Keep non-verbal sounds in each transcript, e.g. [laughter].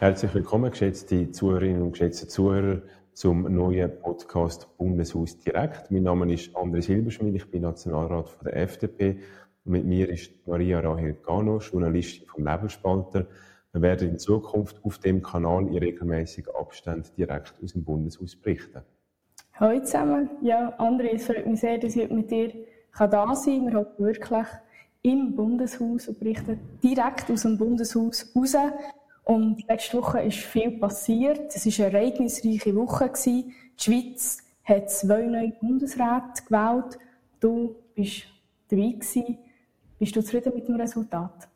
Herzlich willkommen, geschätzte Zuhörerinnen und geschätzte Zuhörer, zum neuen Podcast Bundeshaus direkt. Mein Name ist André Silberschmidt, ich bin Nationalrat von der FDP. Und mit mir ist Maria Rahel Gano, Journalistin vom Nebelspalter. Wir werden in Zukunft auf dem Kanal in regelmäßigen Abständen direkt aus dem Bundeshaus berichten. Hallo zusammen. Ja, André, es freut mich sehr, dass ich mit dir da sein kann. Wir haben wirklich im Bundeshaus und berichten direkt aus dem Bundeshaus raus. Und letzte Woche ist viel passiert. Es war eine ereignisreiche Woche. Die Schweiz hat zwei neue Bundesräte gewählt. Du bist dabei gewesen. Bist du zufrieden mit dem Resultat?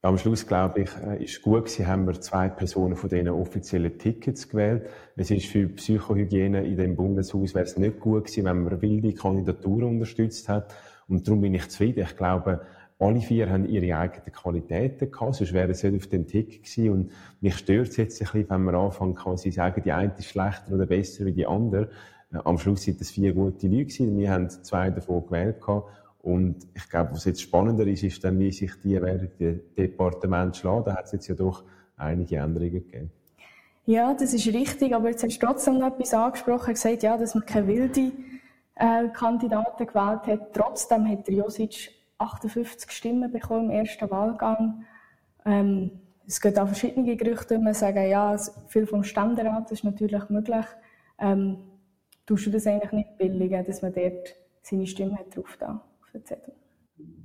Am Schluss, glaube ich, äh, ist gut gewesen, haben wir zwei Personen von diesen offiziellen Tickets gewählt. Es ist für Psychohygiene in dem Bundeshaus wäre es nicht gut gewesen, wenn man wilde Kandidaturen unterstützt hat. Und darum bin ich zufrieden. Ich glaube, alle vier haben ihre eigenen Qualitäten gehabt, sonst wären sie nicht auf dem Tick gewesen. Und mich stört es jetzt ein bisschen, wenn man anfangen kann, sie sagen, die eine ist schlechter oder besser wie die andere. Äh, am Schluss sind das vier gute Leute gewesen. Wir haben zwei davon gewählt gehabt. Und ich glaube, was jetzt spannender ist, ist dann, wie sich die während dem Departement schlagen. Da hat es jetzt ja doch einige Änderungen gegeben. Ja, das ist richtig. Aber jetzt hast du trotzdem noch etwas angesprochen, gesagt, ja, dass man keine wilde äh, Kandidaten gewählt hat. Trotzdem hat der Josic 58 Stimmen bekommen im ersten Wahlgang. Ähm, es gibt auch verschiedene Gerüchte, man sagen, ja, viel vom Ständerat ist natürlich möglich. Ähm, tust du das eigentlich nicht billigen, dass man dort seine Stimme hat drauf da auf den Zettel?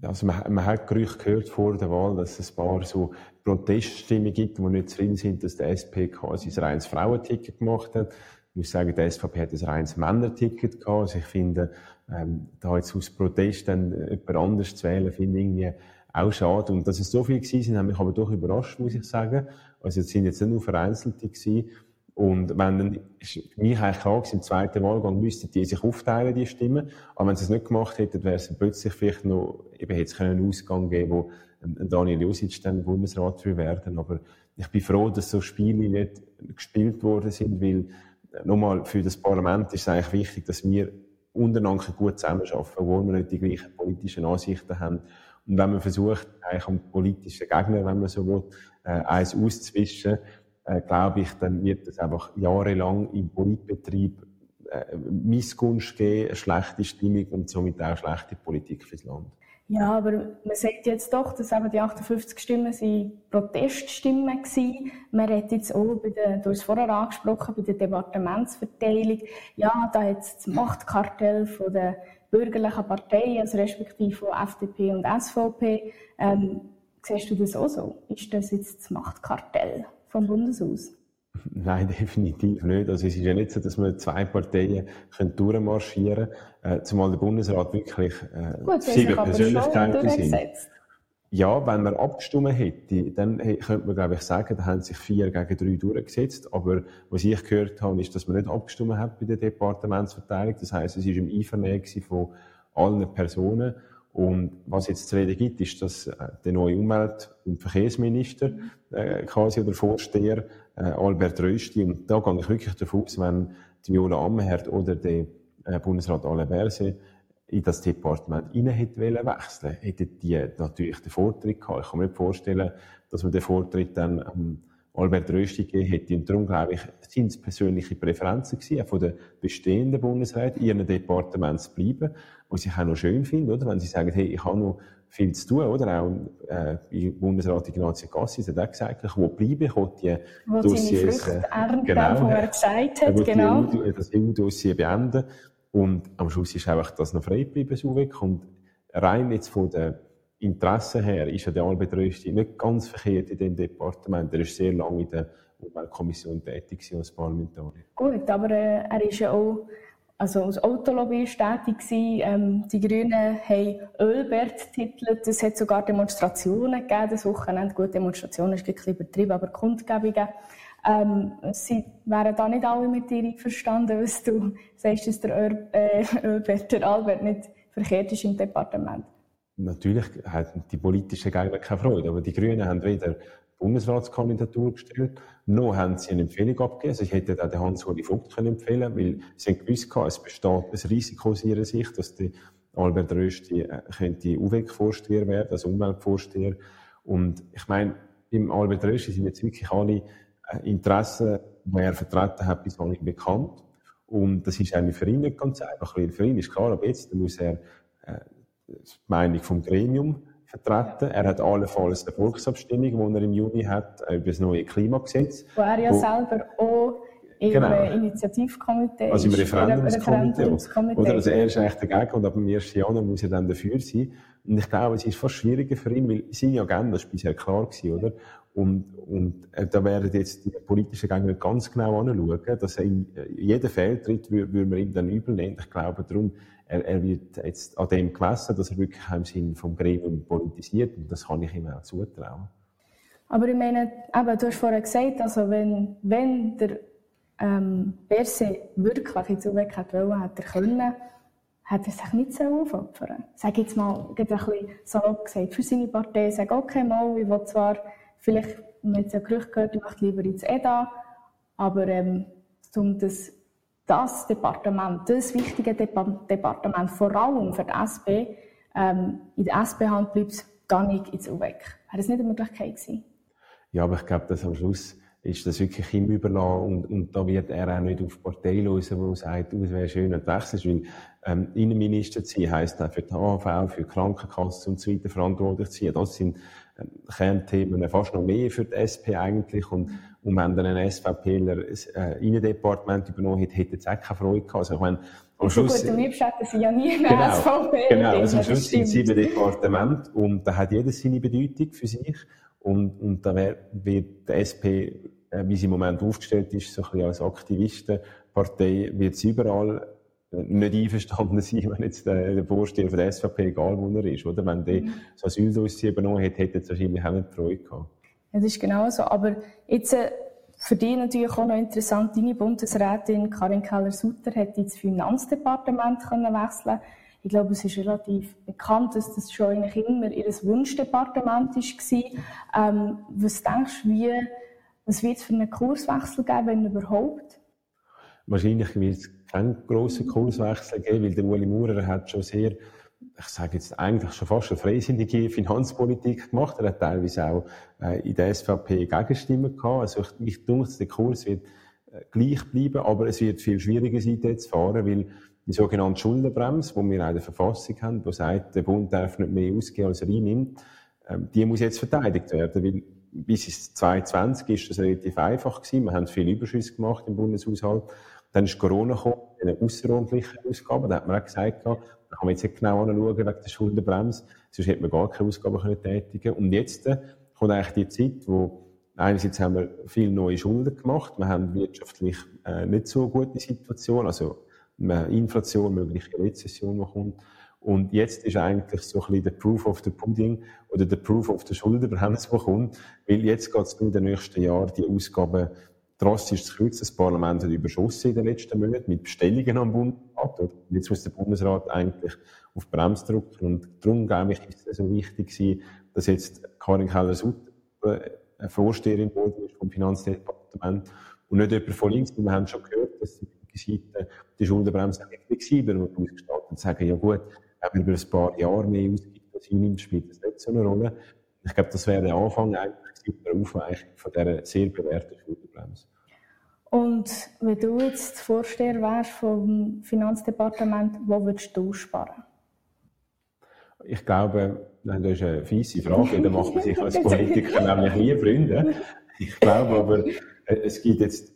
Also man, man hat Gerüchte gehört vor der Wahl, dass es ein paar so Proteststimmen gibt, die nicht zufrieden sind, dass der SP quasi ein reines Frauenticket gemacht hat. Ich muss sagen, die SVP hat ein reines Männerticket gehabt. Also ich finde, ähm, da jetzt aus Protest dann jemand anders zu wählen, finde ich irgendwie auch schade. Und dass es so viele gewesen sind, hat mich aber doch überrascht, muss ich sagen. Also es sind jetzt nicht nur Vereinzelte gewesen. Und wenn dann, ist mich eigentlich klar im zweiten Wahlgang müssten die sich aufteilen, die Stimmen. Aber wenn sie es nicht gemacht hätten, wäre es plötzlich vielleicht noch, eben hätte es einen Ausgang geben, wo Daniel Josic dann Bundesrat will werden. Aber ich bin froh, dass so Spiele nicht gespielt worden sind, weil nochmal, für das Parlament ist es eigentlich wichtig, dass wir untereinander gut zusammenarbeiten, wo wir nicht die gleichen politischen Ansichten haben. Und wenn man versucht, eigentlich am politischen Gegner, wenn man so will, äh, eins auszuwischen, äh, glaube ich, dann wird es einfach jahrelang im Politbetrieb äh, Missgunst geben, schlechte Stimmung und somit auch schlechte Politik fürs Land. Ja, aber man sagt jetzt doch, dass eben die 58 Stimmen sind Proteststimmen waren. Man hat jetzt auch, bei der, du hast es vorher angesprochen, bei der Departementsverteilung, ja, da hat das Machtkartell von der bürgerlichen Parteien, also respektive von FDP und SVP. Ähm, siehst du das auch so? Ist das jetzt das Machtkartell vom Bundeshaus? [laughs] Nein, definitiv nicht. Also es ist ja nicht so, dass wir zwei Parteien können durchmarschieren können, äh, zumal der Bundesrat wirklich äh, Gut, sieben Persönlichkeiten sind. Ja, wenn man abgestimmt hätte, dann könnte man, glaube ich, sagen, da haben sich vier gegen drei durchgesetzt. Aber was ich gehört habe, ist, dass man nicht abgestimmt hat bei der Departementsverteilung. Das heißt, es ist im Einvernehmen von allen Personen. Und was jetzt zu reden gibt, ist, dass äh, der neue Umwelt- und Verkehrsminister äh, quasi oder Vorsteher äh, Albert Rösti, und da gehe ich wirklich davon aus, wenn die Viola Amherd oder der äh, Bundesrat Alain Berset in das Departement rein hätte wechseln hätten die natürlich den Vortritt gehabt. Ich kann mir nicht vorstellen, dass man den Vortritt dann ähm, Albert Rösti gegeben hätte. Und darum, glaube ich, sind persönliche Präferenzen gewesen, von den bestehenden Bundesräten, in ihren Departementen zu bleiben, was ich auch noch schön finde, oder? Wenn sie sagen, hey, ich habe noch viel zu tun, oder? Auch, äh, Bundesrat Ignazio Cassis hat auch gesagt, ich will bleiben, ich will die wo Dossiers, äh, genau, wo er gesagt hat, genau. Die, das EU-Dossier beenden. Und am Schluss ist einfach das noch frei geblieben, so weg. Und rein jetzt von der Interesse her ist ja der Albert Rösti nicht ganz verkehrt in dem Departement. Er ist sehr lange in der Umweltkommission tätig als Parlamentarier. Gut, aber äh, er ist ja auch also als Autolobbyist tätig. Ähm, die Grünen haben Ölbert titelt. Es hat sogar Demonstrationen gegeben das Wochenende. Gut, Demonstrationen ist ein übertrieben, aber Kundgebungen. Ähm, sie wären da nicht alle mit dir einverstanden, was du sagst, dass der äh, [laughs] Ölbert, der Albert nicht verkehrt ist im Departement. Natürlich haben die politischen Gegner keine Freude, aber die Grünen haben weder Bundesratskandidatur gestellt, noch haben sie eine Empfehlung abgegeben. Also ich hätte auch den Hans-Uli Vogt können empfehlen weil sie haben gewusst, es besteht ein Risiko aus ihrer Sicht, dass der Albert Rösti äh, könnte UWEC-Vorsteher werden, also Umweltvorsteher. Und ich meine, beim Albert Röschi sind jetzt wirklich alle äh, Interessen, die er vertreten hat, bis nicht bekannt. Und das ist eigentlich für ihn nicht ganz einfach, weil für ihn ist klar, aber jetzt muss er äh, Meinung vom Gremium vertreten. Er hat allenfalls eine Volksabstimmung, die er im Juni hat, äh, über das neue Klimagesetz. Wo er ja wo, selber auch in genau. einem Initiativkomitee Also im Referendumskomitee. Oder? Also er ist eigentlich dagegen und ab dem 1. Januar muss er dann dafür sein. Und ich glaube, es ist fast schwieriger für ihn, weil seine Agenda ist bisher klar gewesen, oder? Und, und äh, da werden jetzt die politischen Gegner ganz genau anschauen, dass er in äh, jeden Fehltritt würde, würde man ihm dann übel nehmen. Ich glaube darum, er, er wird jetzt an dem gemessen, dass er wirklich im Sinn vom Gremium politisiert und das kann ich ihm auch zutrauen. Aber ich meine, eben, du hast vorher gesagt, also wenn, wenn der ähm, Berse wirklich in Zuweg hätte wollen, hätte er können, hat er sich nicht so aufopfern. Sag jetzt mal, ein bisschen so gesagt, für seine Partei, sag okay, mal, ich will zwar vielleicht, man hat ja Gerücht gehört, ich möchte lieber ins EDA, aber ähm, um das, das Departement, das wichtige Departement, vor allem für die SP, ähm, in der SP-Hand bleibt, gar nicht ins UWEC. Wäre das nicht eine Möglichkeit gewesen? Ja, aber ich glaube, dass am Schluss ist das wirklich ihm überlassen und, und da wird er auch nicht auf Partei losen, die sagt, oh, es wäre schön, wenn du wechselst, weil ähm, Innenminister zu sein heisst auch für die AV, für die Krankenkasse und so weiter verantwortlich zu sein. Das sind Kernthemen fast noch mehr für die SP eigentlich und, und wenn dann ein SVPler das äh, Innendepartement übernommen hätte, hätte es auch keine Freude gehabt. Also ich meine, am Schluss, gut, am liebsten hätten sie ja nie eine genau, SVP. Genau, also am Schluss sind sieben Departement und da hat jedes seine Bedeutung für sich und, und da wird die SP äh, wie sie im Moment aufgestellt ist, so ein bisschen als Aktivistenpartei, wird sie überall nicht einverstanden [laughs] sein, wenn jetzt der, der Vorsteher von der SVP, egal wo er ist, oder? Wenn der mhm. so Asyldossier übernommen hätte, hätte er wahrscheinlich auch nicht Freude gehabt. Ja, das ist genau so. Aber jetzt, äh, für dich natürlich auch noch interessant, deine Bundesrätin Karin Keller-Sutter hat ins Finanzdepartement können wechseln ich glaube, es ist relativ bekannt, dass das schon eigentlich immer ihr Wunschdepartement war. Ähm, was denkst du, wie was wird es für einen Kurswechsel geben, wenn überhaupt? Wahrscheinlich wird es keinen grossen Kurswechsel geben, weil der Uli Maurer hat schon sehr, ich sage jetzt eigentlich schon fast eine freisinnige Finanzpolitik gemacht. Er hat teilweise auch äh, in der SVP Gegenstimmen gehabt. Also ich, ich denke, der Kurs wird äh, gleich bleiben, aber es wird viel schwieriger sein, jetzt zu fahren, weil die sogenannte Schuldenbremse, die wir auch in der Verfassung haben, die sagt, der Bund darf nicht mehr ausgeben, als er einnimmt, ähm, die muss jetzt verteidigt werden, weil bis ins 2020 ist das relativ einfach gewesen. Wir haben viele Überschüsse gemacht im Bundeshaushalt. Dann ist Corona gekommen, eine außerordentliche Ausgabe. Da hat man auch gesagt, da kann man jetzt nicht genau anschauen wegen der Schuldenbremse. Sonst hätte man gar keine Ausgaben können tätigen Und jetzt äh, kommt eigentlich die Zeit, wo einerseits haben wir viele neue Schulden gemacht. Wir haben wirtschaftlich äh, nicht so gute Situation. Also, Inflation, mögliche Rezession, die kommt. Und jetzt ist eigentlich so ein bisschen der Proof of the Pudding oder der Proof of the Schuldenbremse, der kommt. Weil jetzt geht es in den nächsten Jahren die Ausgaben drastisch zu kürzen. Das Parlament hat überschossen in den letzten Monaten mit Bestellungen am Bundesrat. Jetzt muss der Bundesrat eigentlich auf Bremse drücken. Und darum, glaube ich, ist es so wichtig gewesen, dass jetzt Karin Keller-Sutter eine Vorsteherin wurde vom Finanzdepartement und nicht jemand von links. Wir haben schon gehört, dass die Seite die Schuldenbremse flexibler und ausgestaltet und sagen, ja gut, wenn man über ein paar Jahre mehr ausgibt, als einnimmt, spielt das nicht so eine Rolle. Ich glaube, das wäre der Anfang eigentlich der Aufweichung von dieser sehr bewährten Schuldenbremse. Und wenn du jetzt Vorsteher wärst vom Finanzdepartement, wo würdest du sparen? Ich glaube, das ist eine fiese Frage, da macht man sich als Politiker [laughs] nämlich nie Freunde. Ich glaube aber, es gibt jetzt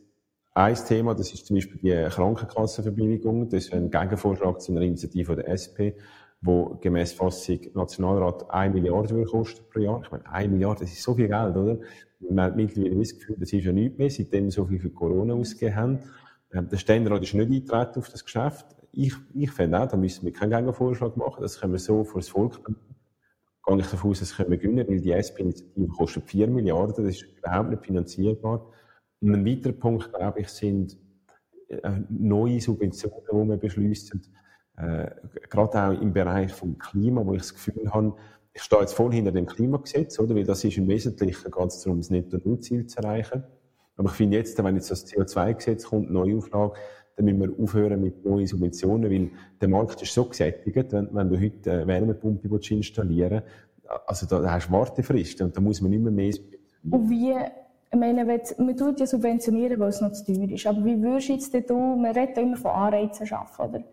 ein Thema, das ist zum Beispiel die Krankenkassenverbilligung. Das ist ein Gegenvorschlag zu einer Initiative der SP, wo gemäß Fassung Nationalrat 1 Milliarde kostet pro Jahr. Ich meine, 1 Milliarde, das ist so viel Geld, oder? Man hat mittlerweile das Gefühl, das ist ja nichts mehr, seitdem wir so viel für Corona ausgegeben haben. Ähm, der Ständerat ist nicht eingetreten auf das Geschäft. Ich, ich finde auch, da müssen wir keinen Gegenvorschlag machen. Das können wir so vor das Volk. Gehe ich davon aus, das können wir gewinnen, weil die SP-Initiative kostet 4 Milliarden. Das ist überhaupt nicht finanzierbar. Und ein weiterer Punkt, glaube ich, sind äh, neue Subventionen, die wir beschließen. Äh, gerade auch im Bereich vom Klima, wo ich das Gefühl habe, ich stehe jetzt voll hinter dem Klimagesetz, oder? Weil das ist im Wesentlichen ganz darum, das Netto-Null-Ziel zu erreichen. Aber ich finde jetzt, wenn jetzt das CO2-Gesetz kommt, neue Auflage, dann müssen wir aufhören mit neuen Subventionen, weil der Markt ist so gesättigt, wenn, wenn du heute eine Wärmepumpe installieren willst, also da, da hast du Wartefristen und da muss man nicht mehr Und wie, ich meine, man tut ja subventionieren, weil es noch zu teuer ist. Aber wie würdest du jetzt du, man redet immer von Anreizen schaffen, oder?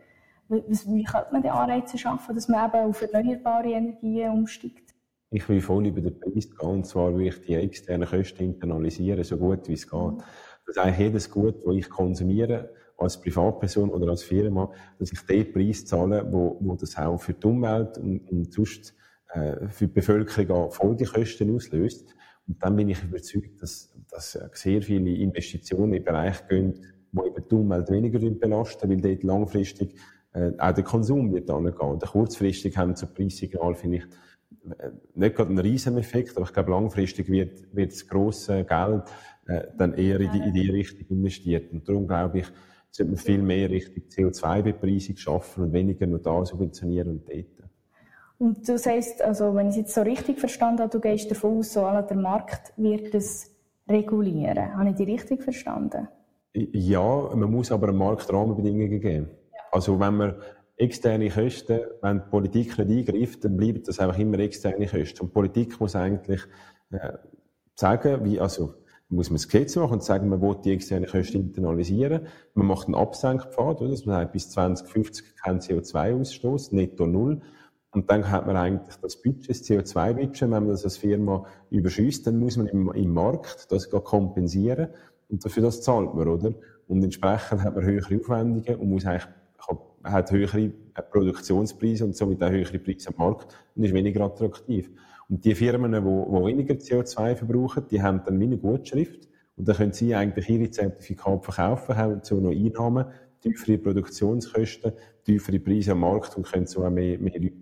Wie könnte man die Anreize schaffen, dass man eben auf erneuerbare Energien umsteigt? Ich will voll über den Preis gehen, und zwar will ich die externen Kosten internalisieren, so gut wie es geht. Dass eigentlich jedes Gut, das ich konsumiere, als Privatperson oder als Firma, dass ich den Preis zahle, wo, wo das auch für die Umwelt und, und sonst äh, für die Bevölkerung Folgekosten auslöst. Und dann bin ich überzeugt, dass, dass sehr viele Investitionen im Bereich gehen, die eben die Umwelt weniger belasten, weil dort langfristig äh, auch der Konsum wird angehen. Und kurzfristig haben so Preissignal, finde ich, äh, nicht gerade einen riesen Effekt, aber ich glaube, langfristig wird, wird das grosse Geld äh, dann eher in die, in die Richtung investiert. Und darum glaube ich, sollte man viel mehr Richtung CO2-Bepreisung schaffen und weniger nur da subventionieren und dort. Und du sagst, also wenn ich es jetzt so richtig verstanden habe, du gehst davon aus, so, der Markt wird es regulieren. Habe ich die richtig verstanden? Ja, man muss aber einem Markt Rahmenbedingungen geben. Also wenn man externe Kosten, wenn die Politik nicht eingreift, dann bleiben das einfach immer externe Kosten. Und Politik muss eigentlich äh, sagen, wie, also muss man das Gesetz machen und sagen, man will die externen Kosten internalisieren. Man macht einen Absenkpfad, dass man sagt, bis 2050 kein CO2-Ausstoß, netto null. Und dann hat man eigentlich das Budget, das CO2-Budget, wenn man das als Firma überschießt, dann muss man im, im Markt das kompensieren. Und dafür das zahlt man, oder? Und entsprechend hat man höhere Aufwendungen und muss eigentlich, hat höhere Produktionspreise und somit auch höhere Preise am Markt und ist weniger attraktiv. Und die Firmen, die, weniger CO2 verbrauchen, die haben dann meine Gutschrift und dann können sie eigentlich ihre Zertifikate verkaufen, haben so noch Einnahmen, tiefere Produktionskosten, tiefere Preise am Markt und können so auch mehr, mehr Leute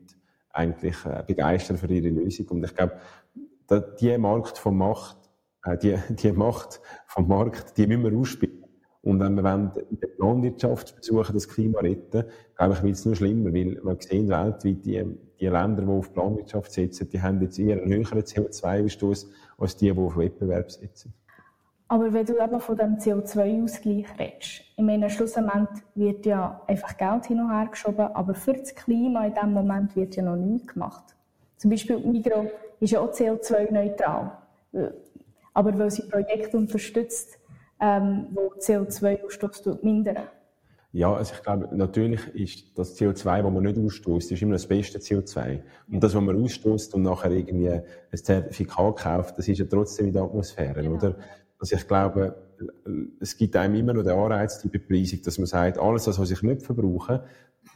eigentlich äh, begeistern für ihre Lösung. Und ich glaube, die Markt vom Macht, äh, die, die Macht vom Markt, die müssen wir ausspielen. Und wenn wir in der Planwirtschaft versuchen, das Klima zu retten, glaube ich, wird es nur schlimmer, weil wir sehen weltweit, die, die Länder, die auf Planwirtschaft setzen, die haben jetzt eher einen höheren CO2-Ausstoß als die, die auf Wettbewerb setzen. Aber wenn du eben von dem CO2-Ausgleich redest, ich meine, schlussendlich wird ja einfach Geld hin und her geschoben, aber für das Klima in diesem Moment wird ja noch nichts gemacht. Zum Beispiel Migro ist ja auch CO2-neutral. Aber weil sie Projekte unterstützt, ähm, wo CO2-Ausstoß mindern. Ja, also ich glaube, natürlich ist das CO2, das man nicht ausstößt, ist immer das beste CO2. Und das, was man ausstößt und nachher irgendwie ein Zertifikat kauft, das ist ja trotzdem in der Atmosphäre, genau. oder? Also ich glaube, es gibt einem immer noch den Anreiz, die Bepreisung, dass man sagt, alles, was ich nicht verbrauche,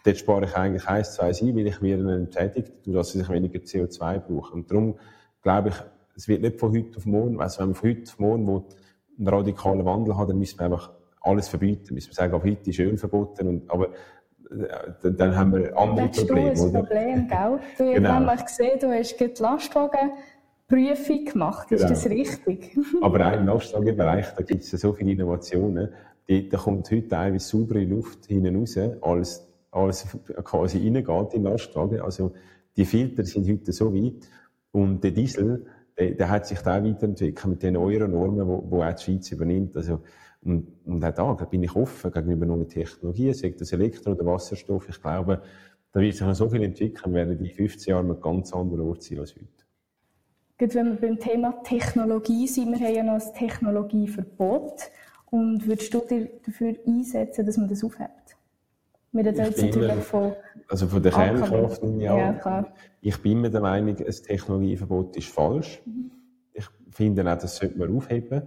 dort spare ich eigentlich eins, zwei ein, weil ich werde entschädigt, dass ich weniger CO2 brauche. Und darum glaube ich, es wird nicht von heute auf morgen, also wenn man von heute auf morgen einen radikalen Wandel hat, dann müssen wir einfach alles verbieten. Müssen wir sagen, ab heute ist Öl verboten, und, aber äh, dann haben wir andere das Probleme. Das ist ein Problem, gell? [laughs] Du hast genau. nämlich gesehen, du hast die Lastwagen Prüfung gemacht, ist genau. das richtig? [laughs] [laughs] aber auch im Lastwagenbereich, da gibt es ja so viele Innovationen, die, da kommt heute teilweise saubere Luft hinten raus, alles, alles quasi reingeht in Lastwagen. Also die Filter sind heute so weit und der Diesel, der, der hat sich da weiterentwickelt mit den neuen Normen, wo auch die Schweiz übernimmt. Also, und, und auch da, bin ich offen gegenüber neuen Technologien, sei das Elektro- oder Wasserstoff. Ich glaube, da wird sich noch so viel entwickeln, werden die 15 Jahre einen ganz anderen Ort sein als heute. Gerade wenn wir beim Thema Technologie sind, wir haben ja noch ein Technologieverbot. Und würdest du dir dafür einsetzen, dass man das aufhebt? Reden jetzt natürlich von... Also von der Kernkraft, ja. ja klar. Ich bin mir der Meinung, ein Technologieverbot ist falsch. Mhm. Ich finde auch, das sollte man aufheben.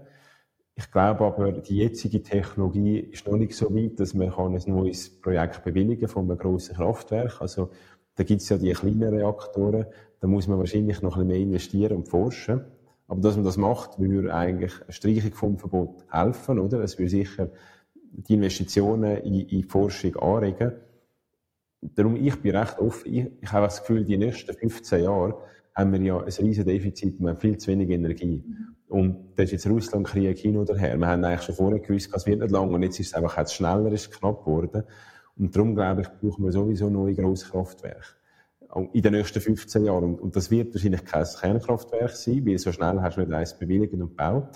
Ich glaube aber, die jetzige Technologie ist noch nicht so weit, dass man ein neues Projekt bewilligen kann von einem grossen Kraftwerk. Also da gibt es ja die kleinen Reaktoren, da muss man wahrscheinlich noch ein bisschen mehr investieren und forschen. Aber dass man das macht, würde eigentlich eine Streichung vom Verbot helfen, oder? Es würde sicher die Investitionen in, in Forschung anregen. Darum, ich bin recht offen. Ich, ich habe das Gefühl, die nächsten 15 Jahre haben wir ja ein riesiges Defizit, wir haben viel zu wenig Energie. Und das ist jetzt Russland-Krieg hin oder her. Wir haben eigentlich schon vorher gewusst, es wird nicht lang und jetzt ist es einfach jetzt schneller, ist knapp geworden. Und darum, glaube ich, brauchen wir sowieso neue Grosskraftwerke. In den nächsten 15 Jahren. Und, das wird wahrscheinlich kein Kernkraftwerk sein, weil so schnell hast du nicht eins bewilligt und gebaut.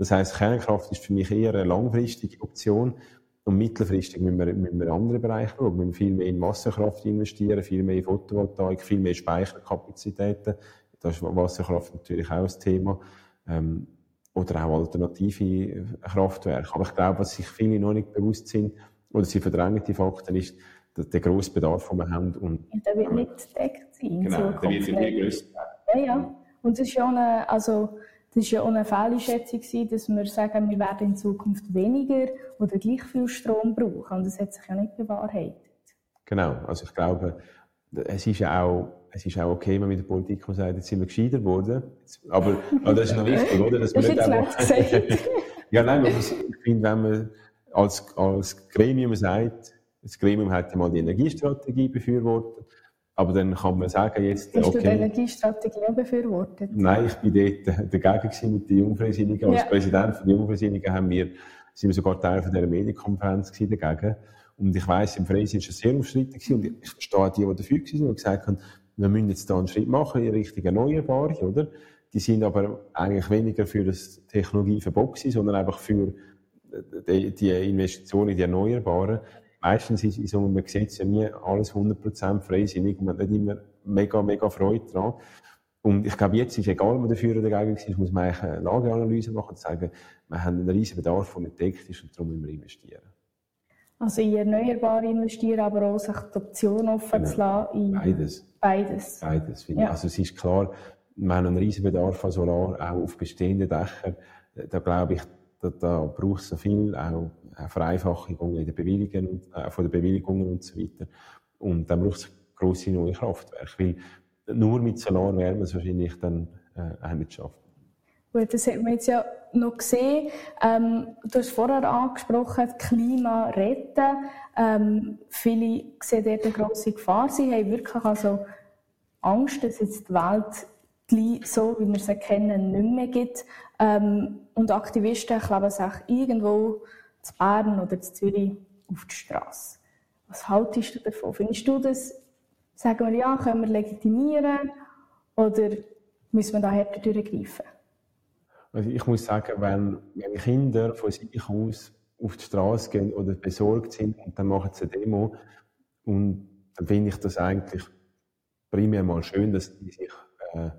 Das heisst, Kernkraft ist für mich eher eine langfristige Option. Und mittelfristig müssen wir, müssen wir in andere Bereiche schauen. Wir müssen viel mehr in Wasserkraft investieren, viel mehr in Photovoltaik, viel mehr Speicherkapazitäten. Da ist Wasserkraft natürlich auch ein Thema. Ähm, oder auch alternative Kraftwerke. Aber ich glaube, was sich viele noch nicht bewusst sind, oder sie verdrängen die Fakten, ist der grosse Bedarf, den wir haben. Und, ja, der wird nicht gedeckt sein. Genau, der wird nie grösser Ja, ja. Und es ist eine, also, das ist ja auch eine Fehleinschätzung, dass wir sagen, wir werden in Zukunft weniger oder gleich viel Strom brauchen. Und das hat sich ja nicht bewahrheitet. Genau. Also ich glaube, es ist ja auch, es ist auch okay, wenn man mit der Politik kann sagen, jetzt sind wir gescheiter geworden. Aber, aber das ist noch wichtig, oder? Dass [laughs] das man nicht einfach... [laughs] ja, nein, aber ich finde, wenn man als, als Gremium sagt, das Gremium hat ja mal die Energiestrategie befürwortet, aber dann kann man sagen jetzt, Hast okay, du die Energiestrategie auch befürwortet? Nein, ich bin dort dagegen mit den Jungfreisinnigen. Als ja. Präsident der Jungfreisinnigen haben wir, sind wir sogar Teil von dieser Medienkonferenz dagegen. Und ich weiss, im Freisinn war es sehr umstritten und ich verstehe die, die dafür waren und gesagt haben, wir müssen jetzt da einen Schritt machen in Richtung Erneuerbare, oder? Die sind aber eigentlich weniger für das Technologieverbot sondern einfach für die, die Investitionen in die Erneuerbaren. Meistens ist in so einem Gesetz ja nie alles 100% freisinnig und man hat nicht immer mega, mega Freude dran. Und ich glaube, jetzt ist egal, ob man dafür oder dagegen ist, muss man eigentlich eine Lageanalyse machen und sagen, wir haben einen riesigen Bedarf, der nicht deckt ist und darum müssen wir investieren. Also in Erneuerbare investieren, aber auch sich die Option offen genau. zu lassen. Beides. Beides. Beides, finde ja. ich. Also es ist klar, wir haben einen riesen Bedarf an Solar, auch auf bestehenden Dächern. Da glaube ich, da, da braucht es viel, auch eine Vereinfachung in den Bewilligungen, äh, von den Bewilligungen und so weiter. Und dann braucht es grosse neue Kraftwerke, weil nur mit Solar werden wir es wahrscheinlich dann äh, nicht schaffen. Gut, das hat man jetzt ja noch gesehen. Ähm, du hast vorher angesprochen, Klima retten. Ähm, viele sehen dort eine grosse Gefahr. Sie haben wirklich also Angst, dass jetzt die Welt so, wie wir sie kennen, nicht mehr gibt. Ähm, und Aktivisten kleben sich irgendwo zu Bern oder zu Zürich auf die Straße. Was haltest du davon? Findest du das, sagen wir ja, können wir legitimieren oder müssen wir da härter durchgreifen? Also ich muss sagen, wenn, wenn Kinder von sich aus auf die Straße gehen oder besorgt sind und dann machen sie eine Demo und dann finde ich das eigentlich primär mal schön, dass die sich äh,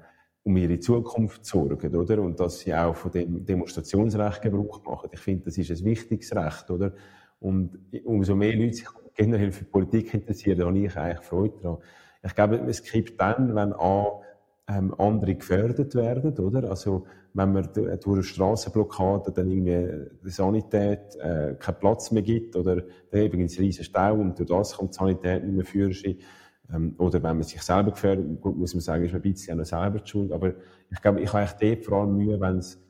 um ihre Zukunft sorgen, oder? Und dass sie auch von dem Demonstrationsrecht Gebrauch machen. Ich finde, das ist ein wichtiges Recht, oder? Und umso mehr Leute sich generell für Politik interessieren, habe ich eigentlich Freude daran. Ich glaube, es gibt dann, wenn A, ähm, andere gefördert werden, oder? Also, wenn man durch eine Strassenblockade dann irgendwie die Sanität äh, keinen Platz mehr gibt oder dann eben ins riesen Stau und durch das kommt die Sanität nicht mehr für ähm, oder wenn man sich selber gefährdet, muss man sagen, ist man ein bisschen auch noch selber schuld, aber ich glaube, ich habe eigentlich dort vor allem Mühe, wenn es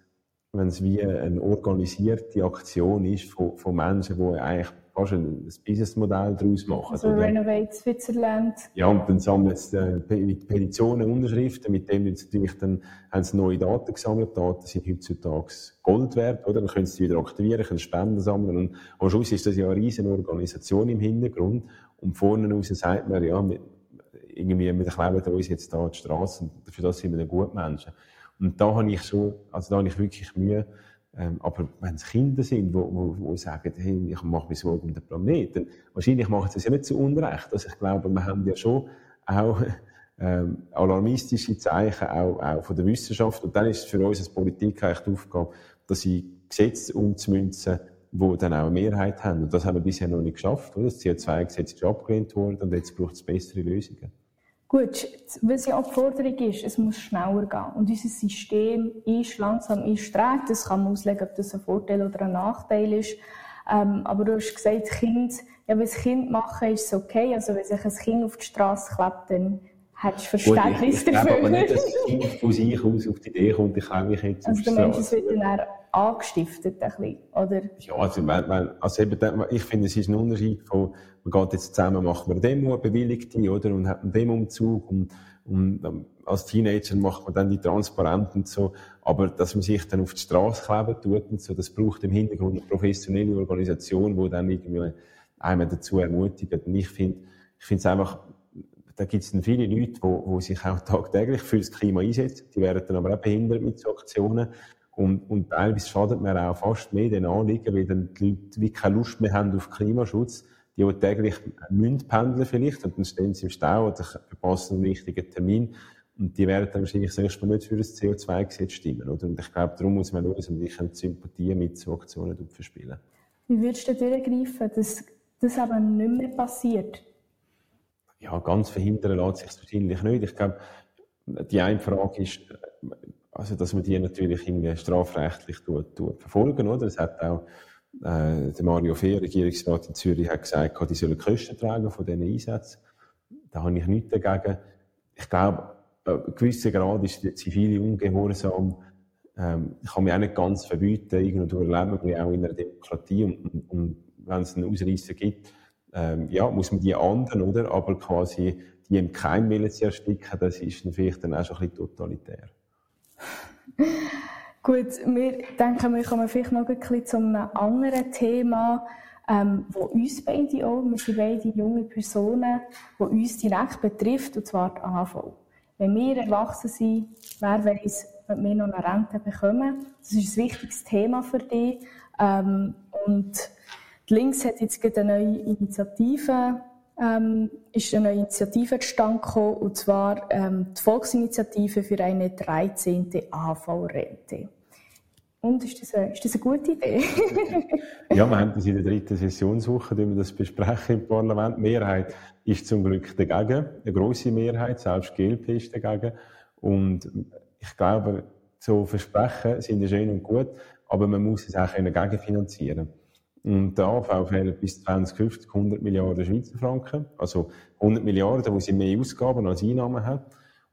wenn es wie eine organisierte Aktion ist von, von Menschen, die eigentlich fast ein Businessmodell daraus machen. Also oder? Renovate Switzerland. Ja, und dann sammeln sie äh, mit Petitionen Unterschriften, mit dem sie natürlich dann haben sie neue Daten gesammelt. Daten sind heutzutage Gold wert, oder? Dann können sie wieder aktivieren, können Spenden sammeln und am Schluss ist das ja eine riesige Organisation im Hintergrund und vorne raus sagt man, ja, irgendwie, wir kleben uns jetzt da die Straße und für das sind wir dann gute Menschen. Und da habe ich schon, also da habe ich wirklich Mühe, ähm, aber wenn es Kinder sind, die sagen, hey, ich mache mir Sorgen um den Planeten, wahrscheinlich machen sie es ja nicht zu Unrecht. Also ich glaube, wir haben ja schon auch ähm, alarmistische Zeichen, auch, auch von der Wissenschaft. Und dann ist es für uns als Politik eigentlich die Aufgabe, dass sie Gesetze umzumünzen, die dann auch eine Mehrheit haben. Und das haben wir bisher noch nicht geschafft. Oder? Das CO2-Gesetz ist abgelehnt worden und jetzt braucht es bessere Lösungen. Gut, was ja auch die Forderung ist, es muss schneller gehen. Und unser System ist langsam, ist träge. Das kann man auslegen, ob das ein Vorteil oder ein Nachteil ist. Ähm, aber du hast gesagt, Kind, ja, wenn das Kind machen, ist es okay. Also, wenn sich ein Kind auf die Straße klebt, dann hättest du Verständnis Gut, ich, ich dafür. aber nicht, dass das [laughs] Kind von sich aus auf die Idee kommt, ich kann mich jetzt auf die Straße. Also, du meinst, es wird dann angestiftet, ein bisschen, oder? Ja, also, wenn, wenn, also eben, ich finde, es ist ein Unterschied von, man geht jetzt zusammen, macht man eine Demo, eine bewilligte, oder, und hat einen Demo-Umzug, und, und ähm, als Teenager macht man dann die transparent und so, aber dass man sich dann auf die Straße kleben tut und so, das braucht im Hintergrund eine professionelle Organisation, die dann irgendwie einem dazu ermutigt. Und ich finde, ich finde es einfach, da gibt es dann viele Leute, die, die sich auch tagtäglich für das Klima einsetzen. Die werden dann aber auch behindert mit so Aktionen. Und, und teilweise schadet mir auch fast mehr den Anliegen, weil dann die Leute wie keine Lust mehr haben auf Klimaschutz. Die, die täglich müssen pendeln vielleicht, und dann stehen sie im Stau oder verpassen einen wichtigen Termin. Und die werden dann wahrscheinlich zuerst mal nicht für das CO2-Gesetz stimmen. Oder? Und ich glaube, darum muss man dass man die Sympathie mit so Aktionen verspielen. Wie würdest du durchgreifen, dass das aber nicht mehr passiert? Ja, ganz verhindern lässt sich wahrscheinlich nicht. Ich glaube, die eine Frage ist, also, dass man die natürlich irgendwie strafrechtlich tut, tut verfolgen, oder? Es hat auch äh, der Mario Fehr, Regierungsrat in Zürich, hat gesagt, die sollen Kosten tragen von diesen Einsätzen. Da habe ich nichts dagegen. Ich glaube, ein gewisser Grad ist der zivile Ungehorsam, ähm, kann mich auch nicht ganz verbieten. Irgendwo leben wir auch in einer Demokratie und, und wenn es einen Ausreißer gibt, ähm, ja, muss man die anderen, oder? Aber quasi die im Keim zu ersticken, das ist dann vielleicht dann auch schon ein bisschen totalitär. Gut, wir denken, wir kommen vielleicht noch ein bisschen zu einem anderen Thema, ähm, wo uns beide auch, wir sind beide junge Personen, wo uns direkt betrifft, und zwar die AHV. Wenn wir erwachsen sind, wer weiß, ob wir noch eine Rente bekommen. Das ist ein wichtiges Thema für dich. Ähm, und die Links hat jetzt eine neue Initiative ähm, ist eine Initiative zustande gekommen, und zwar ähm, die Volksinitiative für eine 13. AHV-Rente. Und ist das, eine, ist das eine gute Idee? [laughs] ja, wir haben das in der dritten Sessionswoche, wir das besprechen im Parlament. Die Mehrheit ist zum Glück dagegen, eine große Mehrheit, selbst GLP ist dagegen. Und ich glaube, so Versprechen sind schön und gut, aber man muss es auch gegenfinanzieren können. Und der AV fehlen bis 2050 100 Milliarden Schweizer Franken. Also 100 Milliarden, wo sie mehr Ausgaben als Einnahmen haben.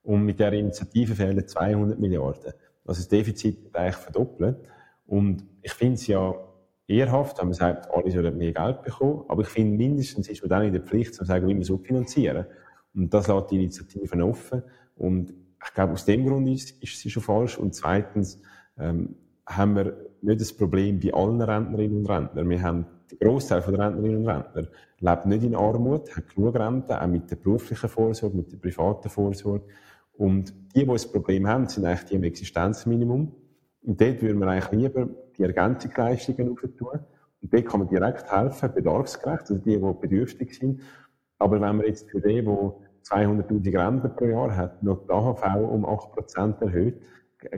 Und mit der Initiative fehlen 200 Milliarden. Also das Defizit wird eigentlich verdoppelt. Und ich finde es ja ehrhaft, wenn man sagt, alle sollen mehr Geld bekommen. Aber ich finde, mindestens ist man dann in der Pflicht, zu sagen, wie man so finanzieren. Und das lässt die Initiativen offen. Und ich glaube, aus dem Grund ist, ist sie schon falsch. Und zweitens ähm, haben wir nicht das Problem bei allen Rentnerinnen und Rentnern. Wir haben der Großteil der Rentnerinnen und Rentner lebt nicht in Armut, hat genug Rente, auch mit der beruflichen Vorsorge, mit der privaten Vorsorge. Und die, die das Problem haben, sind eigentlich die im Existenzminimum. Und dort würden wir eigentlich lieber die Ergänzungsleistungen aufentun. Und dort kann man direkt helfen, bedarfsgerecht, also die, die bedürftig sind. Aber wenn man jetzt für die, die 200.000 Renten pro Jahr hat, noch die AHV um 8% erhöht,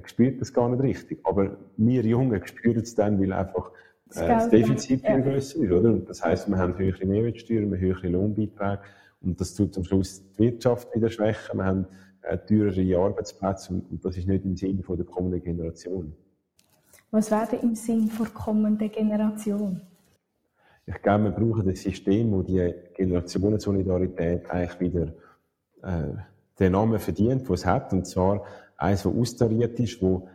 spürt das gar nicht richtig. Aber wir Jungen spüren es dann, weil einfach äh, das Defizit viel größer ist. Oder? Und das heisst, wir haben höhere Mehrwertsteuer, wir haben höhere Lohnbeiträge und das tut am Schluss die Wirtschaft wieder schwächen. Wir haben äh, teurere Arbeitsplätze und, und, das ist nicht im Sinne der kommenden Generation. Was wäre im Sinn der kommenden Generation? Ich glaube, wir brauchen ein System, wo die Generationensolidarität eigentlich wieder äh, den Namen verdient, den es hat, und zwar eins, das austariert ist, wo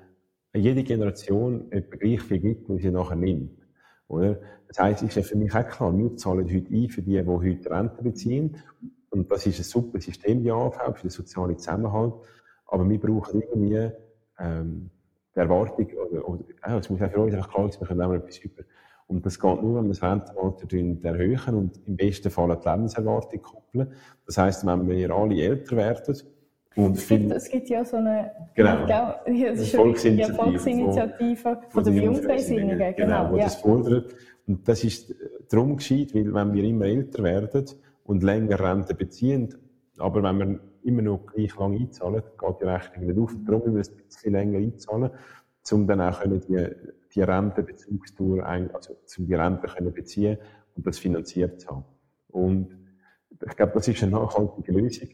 jede Generation etwa gleich viel gibt, wie sie nachher nimmt. Oder? Das heisst, ist ja für mich auch klar, wir zahlen heute ein für die, die heute Rente beziehen. Und das ist ein super System, die AV, für den sozialen Zusammenhalt. Aber wir brauchen irgendwie ähm, die Erwartung, oder, oder ja, es muss auch für uns einfach klar sein, wir können auch etwas über. Und das geht nur, wenn wir das Rentenalter erhöhen und im besten Fall die Lebenserwartung koppeln. Das heisst, wenn wir alle älter werden, und es, gibt, es gibt ja so eine genau. ja, das Volksinitiative, Volksinitiative von, der Jungfreisinnigen. Genau, genau, wo ja. das fordert. Und das ist darum geschieht, weil wenn wir immer älter werden und länger Rente beziehen, aber wenn wir immer noch gleich lang einzahlen, geht die Rechnung nicht auf. Darum müssen wir ein bisschen länger einzahlen, um dann auch die, die Rentenbezugstour, also um die Rente können beziehen und das finanziert zu haben. Und ich glaube, das ist eine nachhaltige Lösung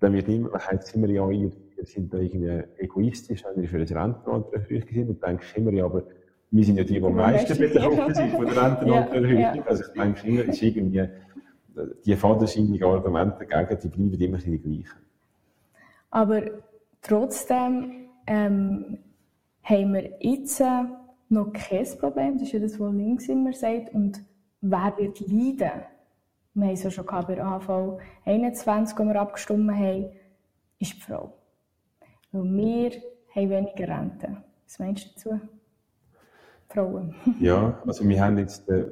dann wird immer, heißt immer, ja, ihr, ihr seid da irgendwie egoistisch, wenn ihr für das Rentenaltererhöhung sind. Dann denke ich immer, ja, aber wir sind ja die, die am meisten betroffen sind von der Rentenaltererhöhung. [laughs] Ja, ja. Also ich denke immer, ist irgendwie, die vaterscheinigen Argumente dagegen, die bleiben immer die gleichen. Aber trotzdem ähm, haben wir jetzt äh, noch kein Problem, das ist ja das, was links immer sagt, und wer wird leiden? Wir haben es ja schon bei der AV 21, wo wir abgestimmt haben, ist die Frau. Weil wir haben weniger Rente. Was meinst du dazu? Frauen. [laughs] ja, also wir haben jetzt, äh,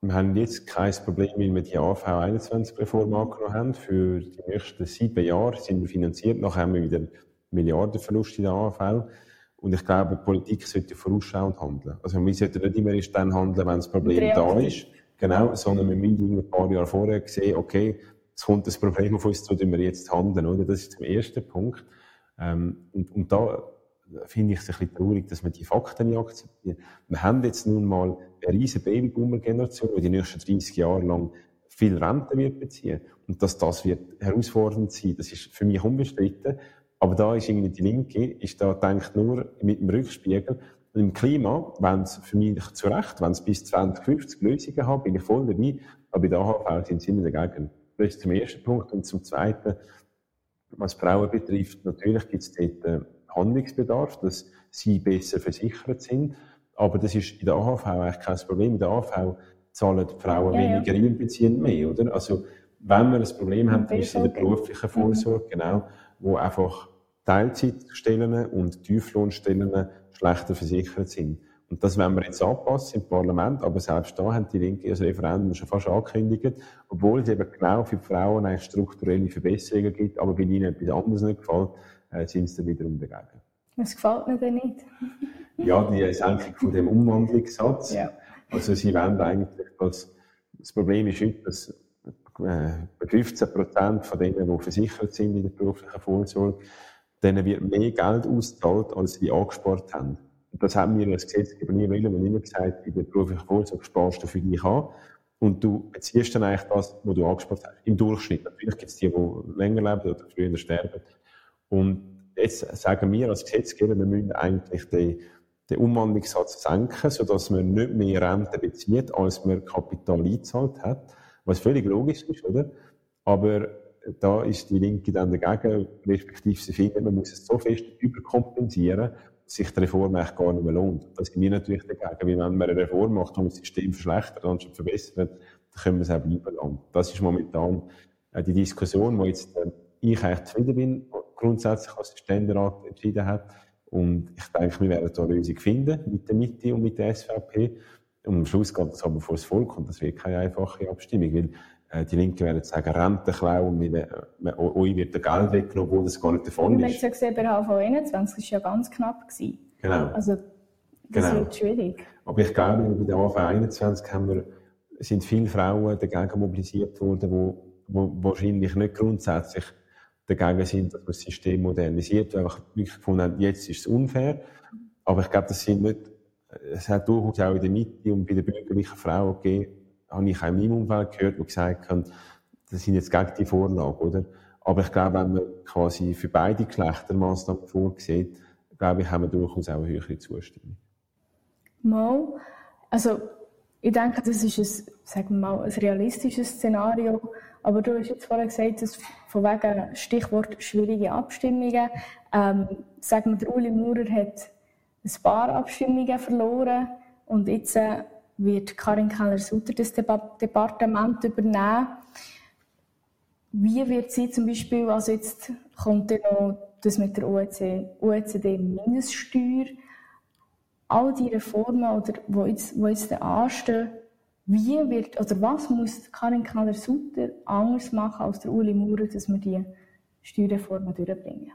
wir haben jetzt kein Problem, weil wir die AV 21 Reform angenommen haben. Für die nächsten sieben Jahre sind wir finanziert. Nachher haben wir wieder Milliardenverlust in der AV. Und ich glaube, die Politik sollte vorausschauend handeln. Also wir sollten nicht immer erst dann handeln, wenn das Problem da ist Genau, sondern wir müssen ein paar Jahre vorher sehen, okay, es kommt das Problem auf uns zu, wir jetzt handeln, oder? Das ist der erste Punkt. Ähm, und, und da finde ich es ein bisschen traurig, dass man die Fakten nicht akzeptiert. Wir haben jetzt nun mal eine riesige Babyboomer-Generation, die die nächsten 30 Jahre lang viel Rente wird beziehen. Und dass das wird herausfordernd sein, das ist für mich unbestritten. Aber da ist irgendwie die Linke, ist da denkt nur mit dem Rückspiegel. Und im Klima, wenn es für mich zu Recht, wenn es bis 2050 Lösungen hat, bin ich voll dabei. Aber bei der AHV sind sie immer dagegen. Das ist zum ersten Punkt. Und zum zweiten, was Frauen betrifft, natürlich gibt es dort äh, Handlungsbedarf, dass sie besser versichert sind. Aber das ist in der AHV eigentlich kein Problem. In der AHV zahlen die Frauen ja, weniger ja. einbeziehend mehr, oder? Also, wenn wir ein Problem haben, dann ist es in der beruflichen mhm. Vorsorge, genau, wo einfach Teilzeitstellen und Tieflohnstellen schlechter versichert sind. Und das wollen wir jetzt anpassen im Parlament, aber selbst da haben die Linke das Referendum schon fast angekündigt, obwohl es eben genau für die Frauen eigentlich strukturelle Verbesserungen gibt, aber bei ihnen etwas anderes nicht gefällt, äh, sind sie dann wiederum dagegen. Was gefällt mir denn nicht? [laughs] ja, die Senkung von dem Umwandlungssatz. Ja. Also sie wollen eigentlich, dass das Problem ist heute, dass äh, 15 Prozent von denen, die versichert sind in der beruflichen Vorsorge, denen wird mehr Geld ausgezahlt, als sie angespart haben. Und das haben wir als Gesetzgeber nie wollen. Wir immer gesagt, in der beruflichen Vorsorge sparst du für dich an. Und du beziehst dann eigentlich das, was du angespart hast. Im Durchschnitt. Natürlich gibt es die, die länger leben oder früher sterben. Und jetzt sagen wir als Gesetzgeber, wir müssen eigentlich den, den Umwandlungssatz senken, sodass man nicht mehr Rente bezieht, als man Kapital eingezahlt hat. Was völlig logisch ist, oder? Aber da ist die Linke dann dagegen, respektive sie finden, man muss es so fest überkompensieren, dass sich die Reform eigentlich gar nicht mehr lohnt. Da sind wir natürlich dagegen, weil wenn man eine Reform macht und das System verschlechtert anstatt verbessert, dann können wir es auch bleiben lassen. Das ist momentan äh, die Diskussion, wo jetzt äh, ich eigentlich zufrieden bin, grundsätzlich als der Ständerat entschieden hat. Und ich denke, wir werden da eine Lösung finden mit der Mitte und mit der SVP. Und am Schluss geht es aber vor das Volk und das wird keine einfache Abstimmung, weil äh, die Linken werden sagen, Rente klauen, äh, euch wird der Geld weggenommen, obwohl das gar nicht davon ist. Wir haben ja gesehen, bei HV 21 war ja ganz knapp. Gewesen. Genau. Also, das genau. wird schwierig. Aber ich glaube, bei der HV 21 haben wir, sind viele Frauen dagegen mobilisiert worden, die, die wahrscheinlich nicht grundsätzlich dagegen sind, dass man das System modernisiert, weil einfach wirklich gefunden haben, jetzt ist es unfair. Aber ich glaube, das sind nicht, es hat durchaus auch in der Mitte und bei den bürgerlichen Frauen gegeben, habe ich auch in meinem Umfeld gehört, die gesagt haben, das sind jetzt gegen die Vorlage, oder? Aber ich glaube, wenn man quasi für beide Geschlechter Massnahmen vorsieht, glaube ich, haben wir durchaus auch eine höhere Zustimmung. Mal, also ich denke, das ist ein, sagen wir mal, ein realistisches Szenario. Aber du hast jetzt vorhin gesagt, dass von wegen Stichwort schwierige Abstimmungen. Ähm, sagen wir, der Uli Maurer hat ein paar Abstimmungen verloren und jetzt äh, wird Karin Keller-Sutter das Departement übernehmen. Wie wird sie zum Beispiel, also jetzt kommt dann noch das mit der OECD-Mindeststeuer, all die Reformen, oder, wo jetzt, wo jetzt anstehen, wie wird, oder was muss Karin Keller-Sutter anders machen als der Uli Maurer, dass wir die Steuerreformen durchbringen?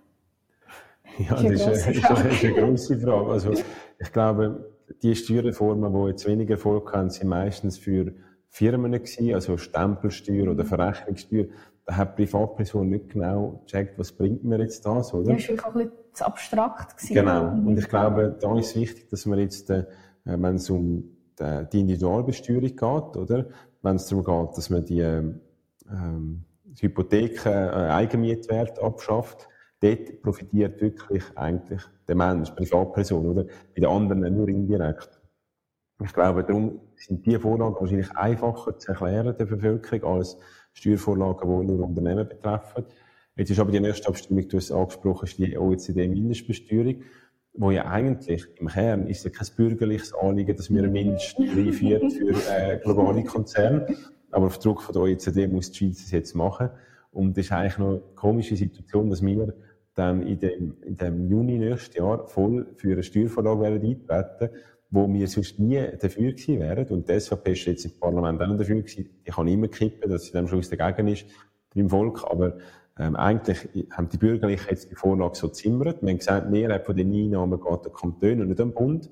Ja, das ist, eine, ist, eine, ist eine grosse Frage. Also, ich glaube, die Steuerreformen, die jetzt weniger Erfolg haben, sind meistens für Firmen gewesen, also Stempelsteuer oder Verrechnungssteuer. Da hat die Privatperson nicht genau gecheckt, was bringt mir jetzt das, oder? Ja, ist vielleicht auch ein bisschen zu abstrakt gewesen. Genau. Und ich glaube, da ist wichtig, dass man jetzt, äh, wenn es um die Individualbesteuerung geht, oder? Wenn es darum geht, dass man die, ähm, die Hypotheken, äh, Eigenmietwert abschafft, dort profitiert wirklich eigentlich der Mensch, Privatperson, oder? Bei den anderen nur indirekt. Ich glaube, darum sind diese Vorlagen wahrscheinlich einfacher zu erklären der Bevölkerung als Steuervorlagen, die nur Unternehmen betreffen. Jetzt ist aber die nächste Abstimmung, du hast es angesprochen, ist die OECD-Mindestbesteuerung, wo ja eigentlich im Kern ist ja kein bürgerliches Anliegen, dass wir einen einführen für äh, globale Konzerne. Aber auf Druck von der OECD muss die Schweiz es jetzt machen. Und das ist eigentlich noch eine komische Situation, dass wir dann in dem, in dem Juni nächstes Jahr voll für eine Steuervorlage werden eintreten, wo wir sonst nie dafür gewesen wären. Und die SVP ist jetzt im Parlament auch dafür gewesen. Ich kann immer kippen, dass sie am Schluss dagegen ist beim Volk. Aber ähm, eigentlich haben die Bürgerlichen jetzt die Vorlage so zimmert. Wir haben gesagt, mehr von den Einnahmen geht den Kanton und nicht am Bund.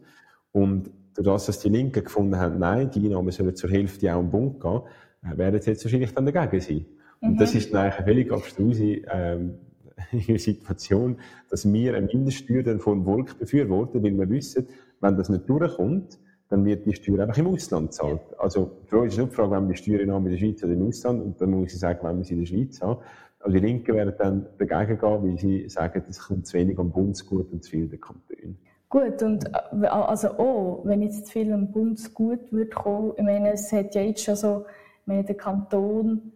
Und durch das, dass die Linken gefunden haben, nein, die Einnahmen sollen zur Hälfte auch am Bund gehen, äh, werden sie jetzt wahrscheinlich dann dagegen sein. Und das mhm. ist eigentlich eine völlig abstruse ähm, [laughs] Situation, dass wir eine Mindeststeuer von Volk befürworten, weil wir wissen, wenn das nicht durchkommt, dann wird die Steuer einfach im Ausland gezahlt. Also für uns ist nicht die Frage, wenn wir Steuern haben in der Schweiz oder im Ausland, und dann muss ich sagen, wenn wir sie in der Schweiz haben. Also die Linken werden dann dagegen gehen, weil sie sagen, es kommt zu wenig am Bundesgut und zu viel der Kantone. Gut, und äh, also auch, wenn jetzt zu viel am Bundesgut wird kommen, ich meine, es hat ja jetzt schon so, ich meine, der Kanton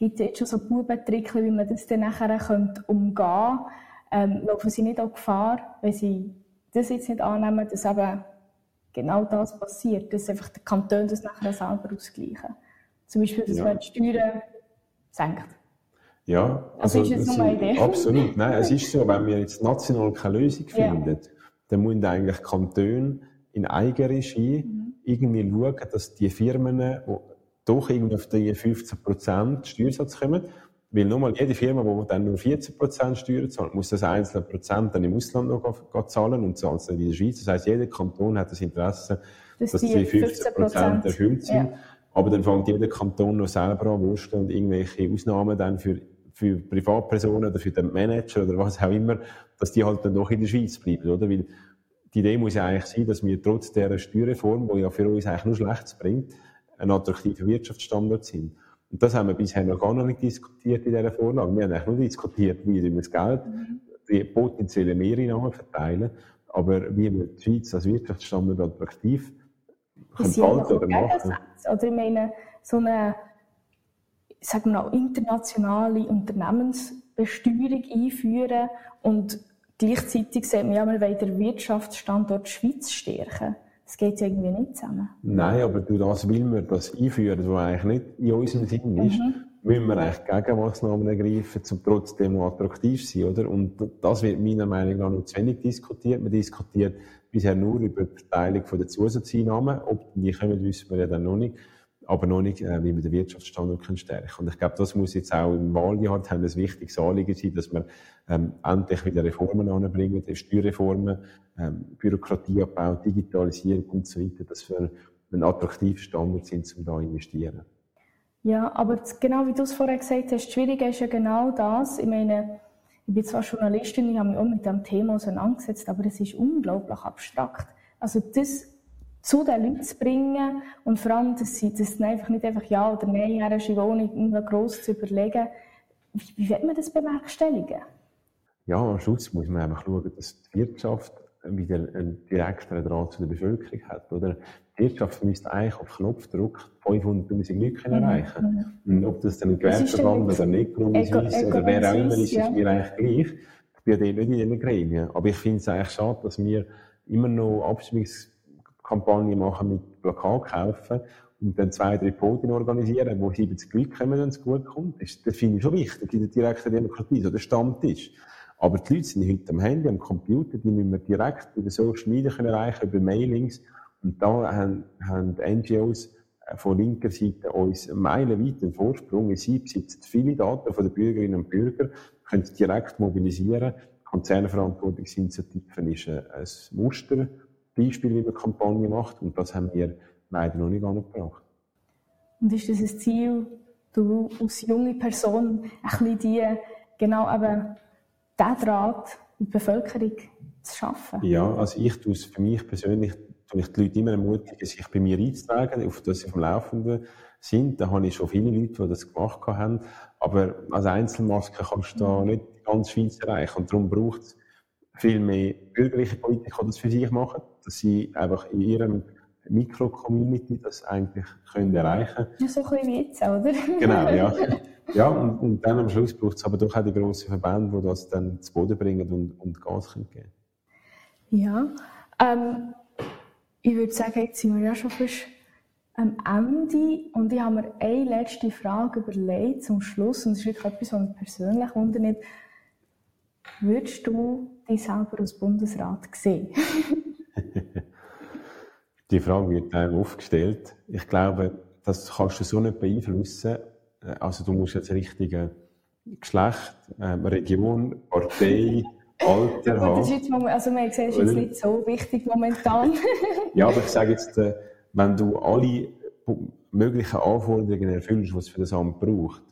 gibt es jetzt schon so Bubentrickchen, wie man das dann nachher könnte umgehen könnte. Ähm, laufen sie nicht auch Gefahr, wenn sie das jetzt nicht annehmen, dass eben genau das passiert, dass einfach der Kanton das nachher selber ausgleichen. Zum Beispiel, dass ja. man die Steuern senkt. Ja, also, also ist es nur eine Idee. Absolut. Nein, es ist so, wenn wir jetzt national keine Lösung finden, ja. dann müssen eigentlich Kantone in Eigenregie mhm. irgendwie schauen, dass die Firmen, die doch irgendwie auf die 15% Steuersatz kommen. Weil nochmal, jede Firma, die dann nur 14% Steuern zahlt, muss das einzelne Prozent dann im Ausland noch zahlen und zahlt es dann in der Schweiz. Das heisst, jeder Kanton hat das Interesse, dass, dass die 15% erfüllt sind. Ja. Aber dann fängt jeder Kanton noch selber an, wursteln und irgendwelche Ausnahmen dann für, für Privatpersonen oder für den Manager oder was auch immer, dass die halt dann doch in der Schweiz bleiben, oder? Weil die Idee muss ja eigentlich sein, dass wir trotz dieser Steuerreform, die ja für uns eigentlich nur Schlechtes bringt, ein attraktiver Wirtschaftsstandort sind. Und das haben wir bisher noch gar noch nicht diskutiert in dieser Vorlage. Wir haben eigentlich nur diskutiert, wie wir das Geld, die potenziellen Mehreinnahmen verteilen, aber wie wir die Schweiz als Wirtschaftsstandort attraktiv halten oder machen. Oder ich meine, so eine sagen wir mal, internationale Unternehmensbesteuerung einführen und gleichzeitig sagen wir, ja, wir wollen den Wirtschaftsstandort Schweiz stärken. Das geht irgendwie nicht zusammen. Nein, aber durch das will wir das einführen, was eigentlich nicht in unserem Sinn ist, mhm. müssen wir eigentlich Gegenmaßnahmen ergreifen, um trotzdem attraktiv zu sein, oder? Und das wird meiner Meinung nach noch zu wenig diskutiert. Man diskutiert bisher nur über die Verteilung der Zusatzeinnahmen. Ob die kommen, wissen wir ja dann noch nicht aber noch nicht, äh, wie wir den Wirtschaftsstandort können stärken. Und ich glaube, das muss jetzt auch im Wahljahr ein wichtiges Anliegen sein, dass wir ähm, endlich wieder Reformen anbringen, Steuerreformen, ähm, Bürokratieabbau, Digitalisierung und so weiter, dass wir ein attraktiver Standort sind, um da zu investieren. Ja, aber genau wie du es vorher gesagt hast, das Schwierige ist ja genau das. Ich meine, ich bin zwar Journalistin, ich habe mich auch mit dem Thema auseinandergesetzt, aber es ist unglaublich abstrakt. Also das zu den Leuten zu bringen und vor allem, dass sie das einfach nicht einfach Ja oder Nein, her ist Wohnung gross zu überlegen. Wie, wie wird man das bewerkstelligen? Ja, am Schluss muss man einfach schauen, dass die Wirtschaft wieder einen direkteren Draht zu der Bevölkerung hat. Oder? Die Wirtschaft müsste eigentlich auf Knopfdruck 500'000 Leute mhm. erreichen. Und ob das dann ein Gewerbeverband oder ein Ökonomiswiss oder wer auch immer ist, ja. ist mir eigentlich gleich. Ich bin ja nicht in diesen Gremien. Aber ich finde es eigentlich schade, dass wir immer noch Abstimmungs Kampagne machen mit Plakat kaufen und dann zwei, drei Podien organisieren, wo 70 Leute kommen, wenn es gut kommt. Das, das finde ich schon wichtig in der direkten Demokratie, so der Stammtisch. Aber die Leute sind heute am Handy, am Computer, die müssen wir direkt über Social Media können erreichen, über Mailings. Und da haben, haben NGOs äh, von linker Seite uns meilenweit einen Vorsprung. Sie besitzen viele Daten von den Bürgerinnen und Bürgern, können direkt mobilisieren. Konzernverantwortungsinitiativen ist ein Muster Beispiel, wie man Kampagne macht. Und das haben wir leider noch nicht angebracht. Und ist das ein Ziel, du als junge Person ein bisschen die, genau eben diesen Draht in die Bevölkerung zu schaffen? Ja, also ich tue es für mich persönlich, tue ich die Leute immer ermutigen, sich bei mir einzutragen, auf das sie vom Laufenden sind. Da habe ich schon viele Leute, die das gemacht haben. Aber als Einzelmaske kannst du da mhm. nicht die ganze Schweiz erreichen. Und darum braucht es viel mehr bürgerliche Politiker, das für sich machen dass sie einfach in ihrem Mikro-Community das eigentlich können erreichen können. Ja, so ein bisschen wie jetzt, oder? [laughs] genau, ja. Ja, und, und dann am Schluss braucht es aber doch auch die grossen Verbände, die das dann zu Boden bringen und, und Gas können geben Ja, ähm, ich würde sagen, jetzt sind wir ja schon fast am Ende und ich habe mir eine letzte Frage überlegt zum Schluss und das ist wirklich etwas, was mich persönlich wundert. Würdest du dich selber als Bundesrat sehen? [laughs] Die Frage wird einem aufgestellt. Ich glaube, das kannst du so nicht beeinflussen. Also du musst jetzt richtige Geschlecht, äh, Region, Partei, [laughs] Alter haben. Das ist jetzt, also man sieht, ist jetzt nicht so wichtig momentan. [laughs] ja, aber ich sage jetzt, äh, wenn du alle möglichen Anforderungen erfüllst, was es für das Amt braucht,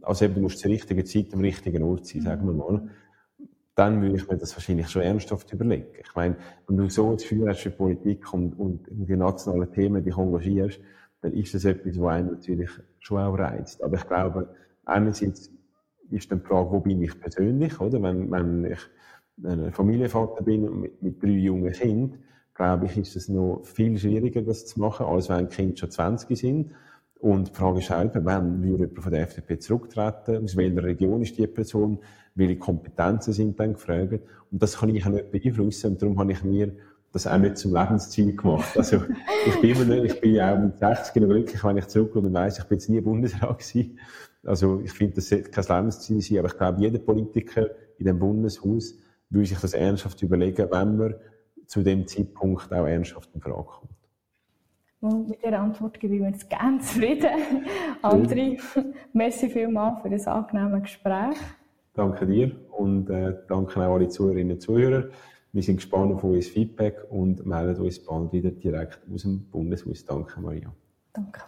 also eben, du musst zur richtigen Zeit am richtigen Ort sein, sagen wir mal, dann würde ich mir das wahrscheinlich schon ernsthaft überlegen. Ich meine, wenn du so das Gefühl hast für Politik und, und die nationalen Themen dich engagierst, dann ist das etwas, was einen natürlich schon auch reizt. Aber ich glaube, einerseits ist dann die Frage, wo bin ich persönlich, oder? Wenn, wenn ich ein Familienvater bin mit, mit drei jungen Kindern, glaube ich, ist es noch viel schwieriger, das zu machen, als wenn Kinder schon 20 sind. Und die Frage ist halt, wann würde jemand von der FDP zurücktreten? Aus welcher Region ist die Person? Welche Kompetenzen sind dann gefragt? Und das kann ich auch nicht beeinflussen. Und darum habe ich mir das auch nicht zum Lebensziel gemacht. Also, ich bin immer nicht, ich bin auch mit 60 noch glücklich, wenn ich zurückkomme und weiss, ich bin jetzt nie Bundesrat gewesen. Also, ich finde, das sollte kein Lebensziel sein, aber ich glaube, jeder Politiker in dem Bundeshaus würde sich das ernsthaft überlegen, wenn man zu dem Zeitpunkt auch ernsthaft in Frage kommt. Und mit dieser Antwort gebe ich mir jetzt gerne zufrieden. André, merci vielmals für das angenehme Gespräch. Danke dir und äh, danke auch alle Zuhörerinnen und Zuhörer. Wir sind gespannt auf euer Feedback und melden uns bald wieder direkt aus dem Bundeshaus. Danke, Maria. Danke.